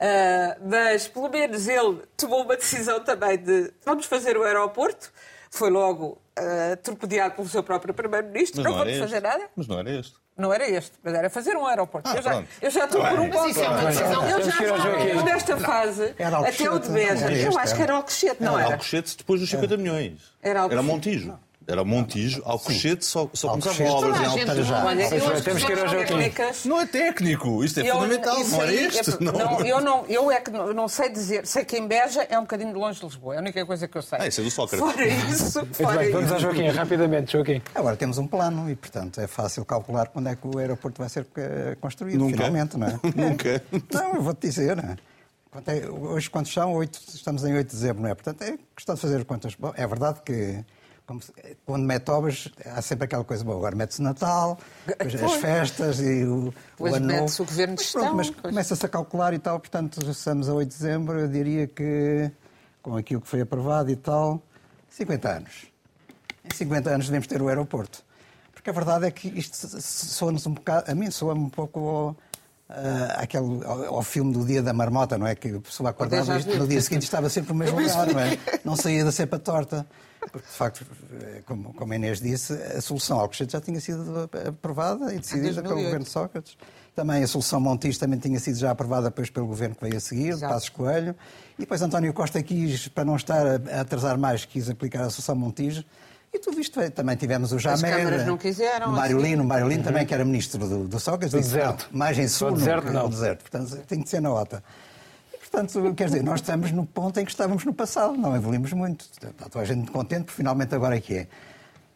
Ah, mas, pelo menos, ele tomou uma decisão também de vamos fazer o aeroporto. Foi logo ah, torpedeado pelo seu próprio Primeiro-Ministro. Não, não, vamos fazer nada. Mas não era este. Não era este, mas era fazer um aeroporto. Ah, eu, já, eu já estou por um bem. ponto. Isso é uma decisão. Eu já estou Joaquim. nesta fase, Era até o de Beja. não era Eu acho que era. era Alcochete, não era? Alcochete depois dos 50 milhões. Era Alcochete. Montijo. Era Montijo, Alcochete só, só começava Alcochete. obras em a Alcochete. Olha, Pois eu é, acho temos que ir ao Joaquim. técnicas. Não é técnico, isto é Eu- fundamental, isso não era aí é- este. Não. não, eu, não, eu é que não, não sei dizer. Sei que em Beja é um bocadinho longe de Lisboa. É a única coisa que eu sei. Ah, isso é do Sócrates. Fora isso, fora bem, vamos isso. ao Joaquim, rapidamente, Joaquim. Agora temos um plano e, portanto, é fácil calcular quando é que o aeroporto vai ser eh, construído, Nunca. finalmente, não é? (laughs) Nunca. Não, eu vou-te dizer, não é? É- hoje, quantos são? Oito, estamos em 8 de dezembro, não é? Portanto, é questão de fazer contas. Bom, é verdade que se- quando mete obras, há sempre aquela coisa boa. Agora mete-se Natal, depois as festas e o, Depois o ano novo. o governo de Mas pronto, gestão, Mas pois. começa-se a calcular e tal, portanto, estamos a 8 de dezembro, eu diria que, com aquilo que foi aprovado e tal, 50 anos. Em 50 anos devemos ter o aeroporto. Porque a verdade é que isto soa-nos um bocado, a mim soa-me um pouco ao, ah, àquele- ao, ao filme do Dia da Marmota, não é? Que a pessoa acordava e no dia seguinte estava sempre no mesmo lugar, não é? Não saía da cepa torta. Porque, de facto, eh, como, como a Inês disse, a solução Alcochete já tinha sido aprovada e decidida pelo 2008. governo de Sócrates. Também a solução Montijo também tinha sido já aprovada depois pelo governo que veio a seguir, de Exato. Passos Coelho. E depois António Costa quis, para não estar a atrasar mais, quis aplicar a solução Montijo. E tudo isto veio. Também tivemos o Jamé. câmaras não quiseram, O Mário assim. Lino, o Mário Lino também, que era ministro do, do Sócrates, Do disse, deserto. "Não, mais em Do sul, deserto, não." no deserto. Portanto, tem que ser na OTA. Portanto, quer dizer, nós estamos no ponto em que estávamos no passado, não evoluímos muito. Está toda a gente contente, porque finalmente agora é que é.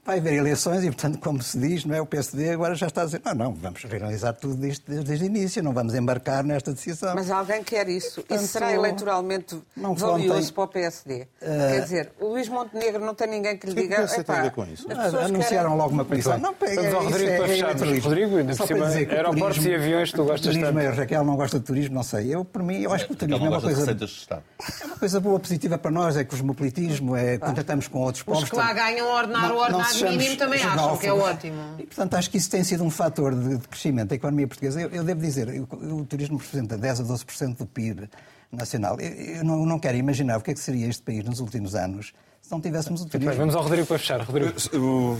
Vai haver eleições e, portanto, como se diz, não é? o PSD agora já está a dizer não, não, vamos realizar tudo isto desde, desde o início, não vamos embarcar nesta decisão. Mas alguém quer isso. Portanto, Isso será eleitoralmente não valioso contem. para o PSD. Quer dizer, o Luís Montenegro não tem ninguém que lhe O que é que diga. o PSD tem a "Epá, ver com isso?" Anunciaram querem- logo uma comissão. Não, pega, Vamos ao isso Rodrigo é- para é fecharmos. Rodrigo, ainda Só por para cima, dizer que o aeroportos turismo- e aviões, tu o gostas turismo, tanto. A Raquel não gosta de turismo, não sei. Eu, por mim, eu acho que o turismo é uma coisa... É uma coisa boa, positiva para nós, é cosmopolitismo, é contactamos com outros povos. Os que lá ganham o ordenado, não- o não ordenado sejamos mínimo também acham que é ótimo. E, portanto, acho que isso tem sido um fator de, de crescimento da economia portuguesa. Eu, eu devo dizer, o, o turismo representa 10 a 12% do PIB nacional. Eu, eu não, não quero imaginar o que é que seria este país nos últimos anos se não tivéssemos o turismo. vamos ao Rodrigo para fechar. Rodrigo, Eu,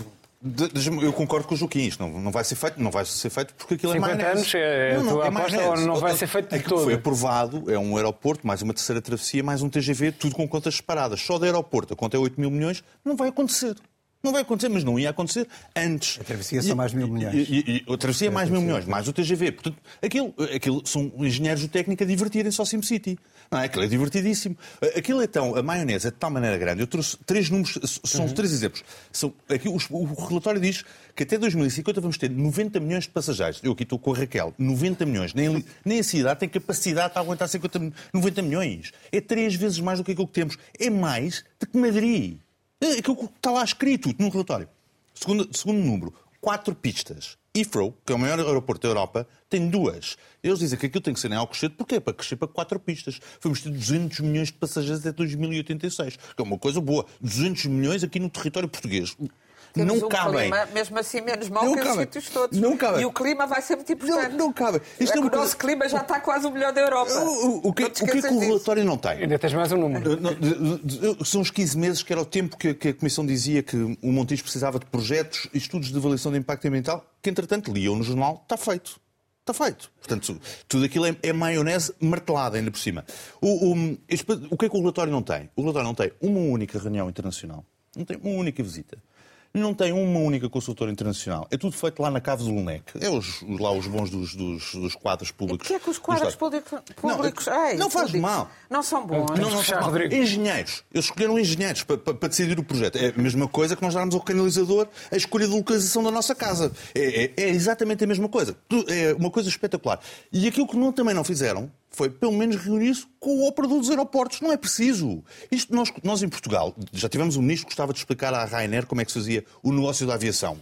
eu concordo com o Joaquim, isto não, não vai ser feito, não vai ser feito porque aquilo 50 é maionese. anos é a tua aposta maionese. ou não vai ser feito de Aquilo todo? Foi aprovado, é um aeroporto, mais uma terceira travessia, mais um TGV, tudo com contas separadas. Só do aeroporto, a conta é 8 mil milhões, não vai acontecer. Não vai acontecer, mas não ia acontecer antes. A travessia são mais mil milhões. E, e- a travessia é mais mil milhões, mais o TGV. Portanto, aquilo, aquilo são engenheiros de técnica a divertirem-se ao SimCity. Não é? Aquilo é divertidíssimo. Aquilo é tão, a maionese é de tal maneira grande. Eu trouxe três números, são três exemplos. São, aqui, os- o relatório diz que até 2050 vamos ter 90 milhões de passageiros. Eu aqui estou com a Raquel. 90 milhões. Nem, nem a cidade tem capacidade para aguentar 50, mi- 90 milhões. É três vezes mais do que aquilo que temos. É mais do que Madrid. É aquilo que está lá escrito no relatório. Segundo, segundo número, quatro pistas. Heathrow, que é o maior aeroporto da Europa, tem duas. Eles dizem que aquilo tem que ser em Alcochete, porque é para crescer para quatro pistas. Vamos ter 200 milhões de passageiros até 2086, que é uma coisa boa. 200 milhões aqui no território português. Temos não um cabem. clima, mesmo assim, menos mau Não que os cabem. sítios todos. Não cabem. E o clima vai ser muito importante. Não, não cabe. É Isto é o coisa- nosso clima já está quase o melhor da Europa. O, o- o que, o que é que o disso. relatório não tem? ainda tens mais um número. São os 15 meses que era o tempo que, que a Comissão dizia que o Montijo precisava de projetos e estudos de avaliação de impacto ambiental, que entretanto liam no jornal, está feito. Está feito. Portanto, tudo aquilo é, é maionese martelada ainda por cima. O, o- o que é que o relatório não tem? O relatório não tem uma única reunião internacional, não tem uma única visita. Não tem uma única consultora internacional. É tudo feito lá na Cave do Lunec. É os, lá os bons dos, dos, dos quadros O públicos. que é que os quadros públicos, públicos Não, Ei, não faz públicos, mal. Não são bons. Não, não, não, Rodrigo. Engenheiros. Eles escolheram engenheiros para, para- para decidir o projeto. É a mesma coisa que nós darmos ao canalizador a escolha de localização da nossa casa. É, é- é exatamente a mesma coisa. É uma coisa espetacular. E aquilo que não, também não fizeram foi, pelo menos, reunir-se com o operador dos aeroportos. Não é preciso. Isto nós, nós em Portugal, já tivemos um ministro que gostava de explicar à Ryanair como é que se fazia o negócio da aviação.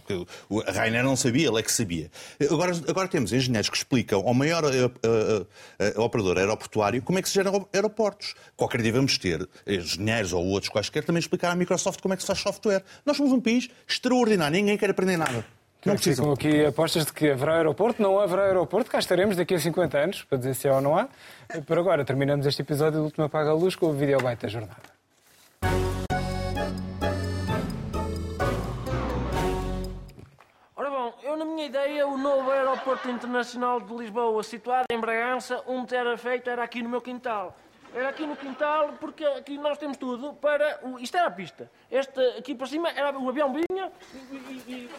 A Ryanair não sabia, ele é que sabia. Agora, agora temos engenheiros que explicam ao maior eh, eh, eh, operador aeroportuário como é que se geram aeroportos. Qualquer dia vamos ter engenheiros ou outros quaisquer também explicar à Microsoft como é que se faz software. Nós somos um país extraordinário, ninguém quer aprender nada. Não Não ficam precisam. aqui apostas de que haverá aeroporto, não haverá aeroporto, cá estaremos daqui a 50 anos, para dizer se há ou não há. Por agora, terminamos este episódio do Último Apaga a Luz com o vídeo da jornada. Ora bom, eu na minha ideia, o novo aeroporto internacional de Lisboa, situado em Bragança, onde era feito era aqui no meu quintal. Era aqui no quintal, porque aqui nós temos tudo para... O... Isto era a pista. Este aqui para cima, era o avião vinha e... e, e,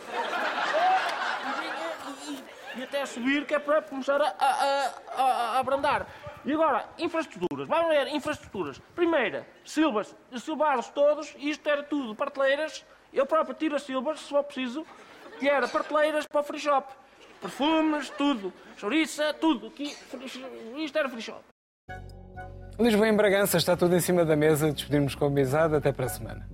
e- até subir, que é para começar a, a, a, a- abrandar. E agora, infraestruturas. Vamos ver, infraestruturas. Primeira, silvas. Silvaram-se todos, isto era tudo prateleiras. Eu próprio tiro as silvas, se for preciso, que era prateleiras para o free shop. Perfumes, tudo. Chouriça, tudo. Free- isto era free shop. Lisboa em Bragança está tudo em cima da mesa. Despedimos com amizade. Até para a semana.